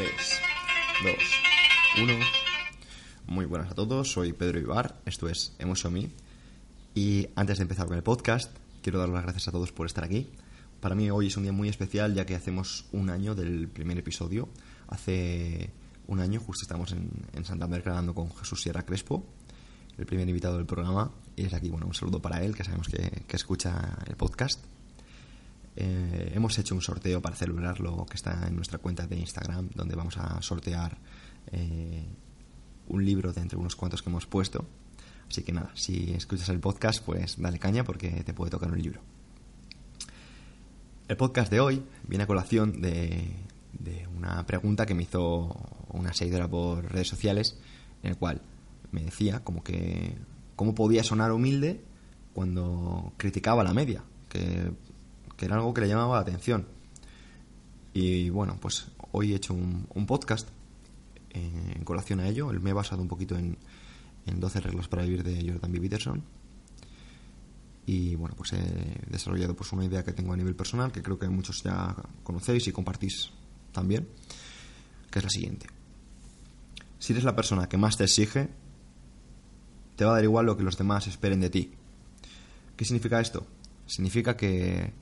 3, 2, 1. Muy buenas a todos, soy Pedro Ibar, esto es Me. Y antes de empezar con el podcast, quiero dar las gracias a todos por estar aquí. Para mí hoy es un día muy especial ya que hacemos un año del primer episodio. Hace un año justo estamos en, en Santander grabando con Jesús Sierra Crespo, el primer invitado del programa. Y es aquí, bueno, un saludo para él, que sabemos que escucha el podcast. Eh, hemos hecho un sorteo para celebrarlo que está en nuestra cuenta de Instagram, donde vamos a sortear eh, un libro de entre unos cuantos que hemos puesto. Así que nada, si escuchas el podcast, pues dale caña porque te puede tocar un libro. El podcast de hoy viene a colación de, de una pregunta que me hizo una seguidora por redes sociales, en el cual me decía como que cómo podía sonar humilde cuando criticaba la media, que que era algo que le llamaba la atención. Y bueno, pues hoy he hecho un, podcast eh, en colación a ello. Me he basado un poquito en, en 12 reglas para vivir de Jordan B. Peterson. Y bueno, pues he desarrollado pues una idea que tengo a nivel personal, que creo que muchos ya conocéis y compartís también, que es la siguiente. Si eres la persona que más te exige, te va a dar igual lo que los demás esperen de ti. ¿Qué significa esto? Significa que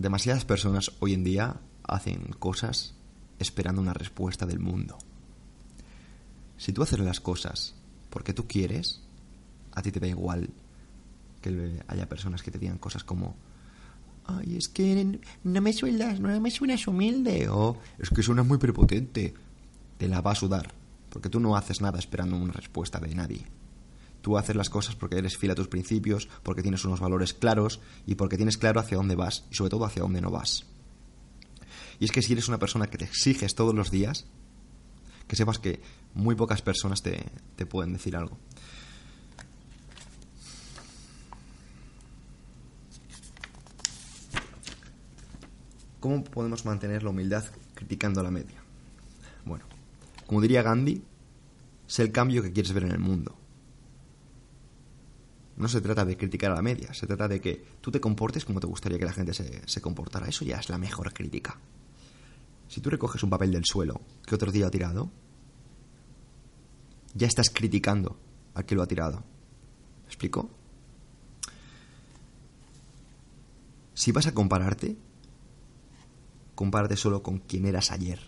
demasiadas personas hoy en día hacen cosas esperando una respuesta del mundo. Si tú haces las cosas porque tú quieres, a ti te da igual que haya personas que te digan cosas como ay, es que no me suenas, no me suenas humilde o es que suenas muy prepotente. Te la va a sudar, porque tú no haces nada esperando una respuesta de nadie. Tú haces las cosas porque eres fiel a tus principios, porque tienes unos valores claros y porque tienes claro hacia dónde vas y sobre todo hacia dónde no vas. Y es que si eres una persona que te exiges todos los días, que sepas que muy pocas personas te, te pueden decir algo. ¿Cómo podemos mantener la humildad criticando la media? Bueno, como diría Gandhi, sé el cambio que quieres ver en el mundo. No se trata de criticar a la media, se trata de que tú te comportes como te gustaría que la gente se, se comportara. Eso ya es la mejor crítica. Si tú recoges un papel del suelo que otro día ha tirado, ya estás criticando al que lo ha tirado. ¿Me explico? Si vas a compararte, compárate solo con quien eras ayer.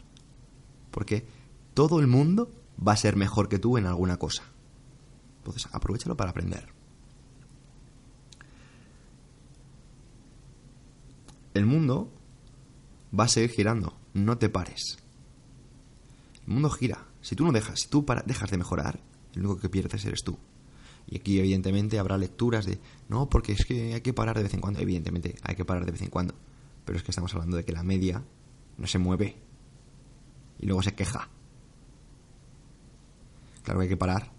Porque todo el mundo va a ser mejor que tú en alguna cosa. Entonces, aprovechalo para aprender. El mundo va a seguir girando, no te pares. El mundo gira. Si tú no dejas, si tú para, dejas de mejorar, el único que pierdes eres tú. Y aquí evidentemente habrá lecturas de, no, porque es que hay que parar de vez en cuando. Evidentemente hay que parar de vez en cuando. Pero es que estamos hablando de que la media no se mueve. Y luego se queja. Claro que hay que parar.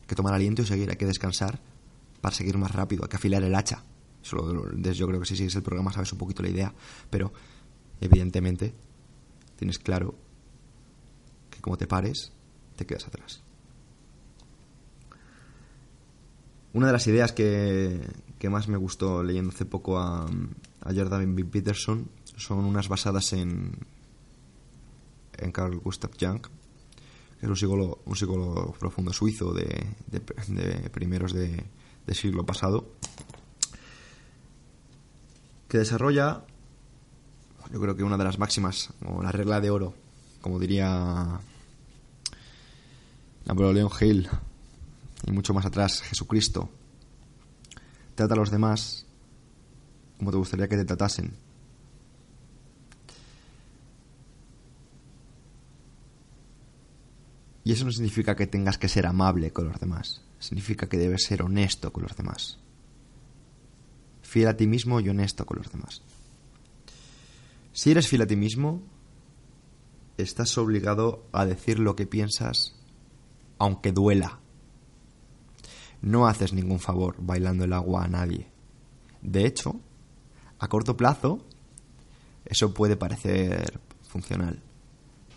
Hay que tomar aliento y seguir. Hay que descansar para seguir más rápido. Hay que afilar el hacha. Solo, yo creo que si sigues el programa sabes un poquito la idea. Pero evidentemente tienes claro que como te pares, te quedas atrás. Una de las ideas que, que más me gustó leyendo hace poco a, a Jordan B. Peterson son unas basadas en, en Carl Gustav Jung, que es un psicólogo, un psicólogo profundo suizo de, de, de primeros de, de siglo pasado, que desarrolla, yo creo que una de las máximas, o la regla de oro, como diría Napoleón Hill, y mucho más atrás, Jesucristo. Trata a los demás como te gustaría que te tratasen. Y eso no significa que tengas que ser amable con los demás, significa que debes ser honesto con los demás. Fiel a ti mismo y honesto con los demás. Si eres fiel a ti mismo, estás obligado a decir lo que piensas, aunque duela. No haces ningún favor bailando el agua a nadie. De hecho, a corto plazo, eso puede parecer funcional,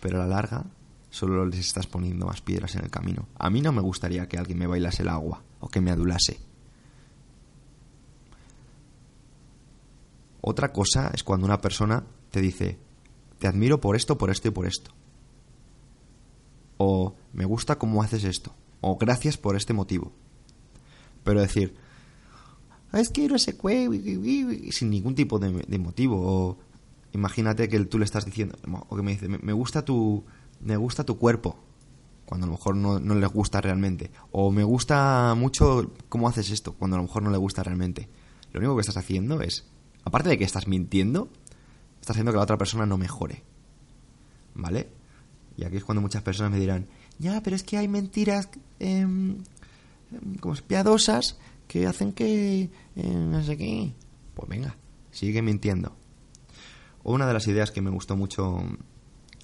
pero a la larga solo les estás poniendo más piedras en el camino. A mí no me gustaría que alguien me bailase el agua o que me adulase. Otra cosa es cuando una persona te dice, te admiro por esto, por esto y por esto. O me gusta cómo haces esto. O gracias por este motivo. Pero decir, ah, es que no sé qué, sin ningún tipo de, motivo. O imagínate que tú le estás diciendo, o que me dice, me gusta tu, me gusta tu cuerpo cuando a lo mejor no, no les gusta realmente. O me gusta mucho cómo haces esto, cuando a lo mejor no le gusta realmente. Lo único que estás haciendo es, aparte de que estás mintiendo, estás haciendo que la otra persona no mejore. ¿Vale? Y aquí es cuando muchas personas me dirán, ya, pero es que hay mentiras em, em, como piadosas que hacen que eh, no sé qué. Pues venga, sigue mintiendo. Una de las ideas que me gustó mucho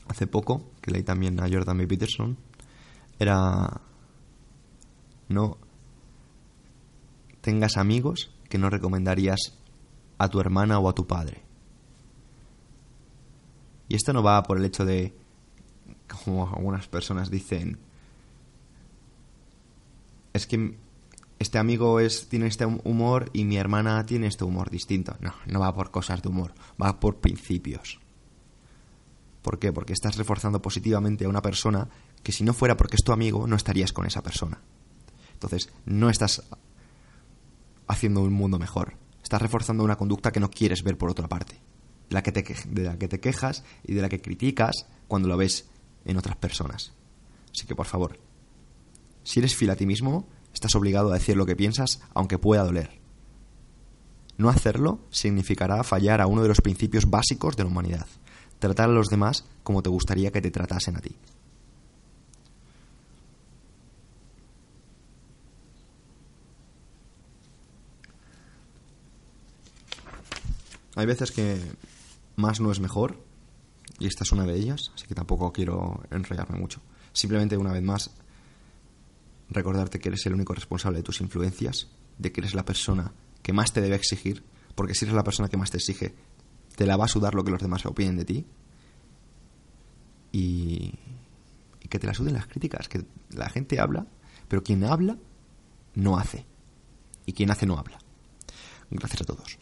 hace poco, que leí también a Jordan B. Peterson, era no tengas amigos que no recomendarías a tu hermana o a tu padre. Y esto no va por el hecho de, como algunas personas dicen, es que este amigo es, tiene este humor y mi hermana tiene este humor distinto. No, no va por cosas de humor, va por principios. ¿Por qué? Porque estás reforzando positivamente a una persona que si no fuera porque es tu amigo, no estarías con esa persona. Entonces, no estás haciendo un mundo mejor. Estás reforzando una conducta que no quieres ver por otra parte. De la que te, de la que te quejas y de la que criticas cuando lo ves en otras personas. Así que, por favor, si eres fiel a ti mismo, estás obligado a decir lo que piensas, aunque pueda doler. No hacerlo significará fallar a uno de los principios básicos de la humanidad. Tratar a los demás como te gustaría que te tratasen a ti. Hay veces que más no es mejor, y esta es una de ellas, así que tampoco quiero enrollarme mucho. Simplemente una vez más, recordarte que eres el único responsable de tus influencias, de que eres la persona que más te debe exigir, porque si eres la persona que más te exige, te la va a sudar lo que los demás opinen de ti. Y, y que te la suden las críticas, que la gente habla, pero quien habla no hace. Y quien hace no habla. Gracias a todos.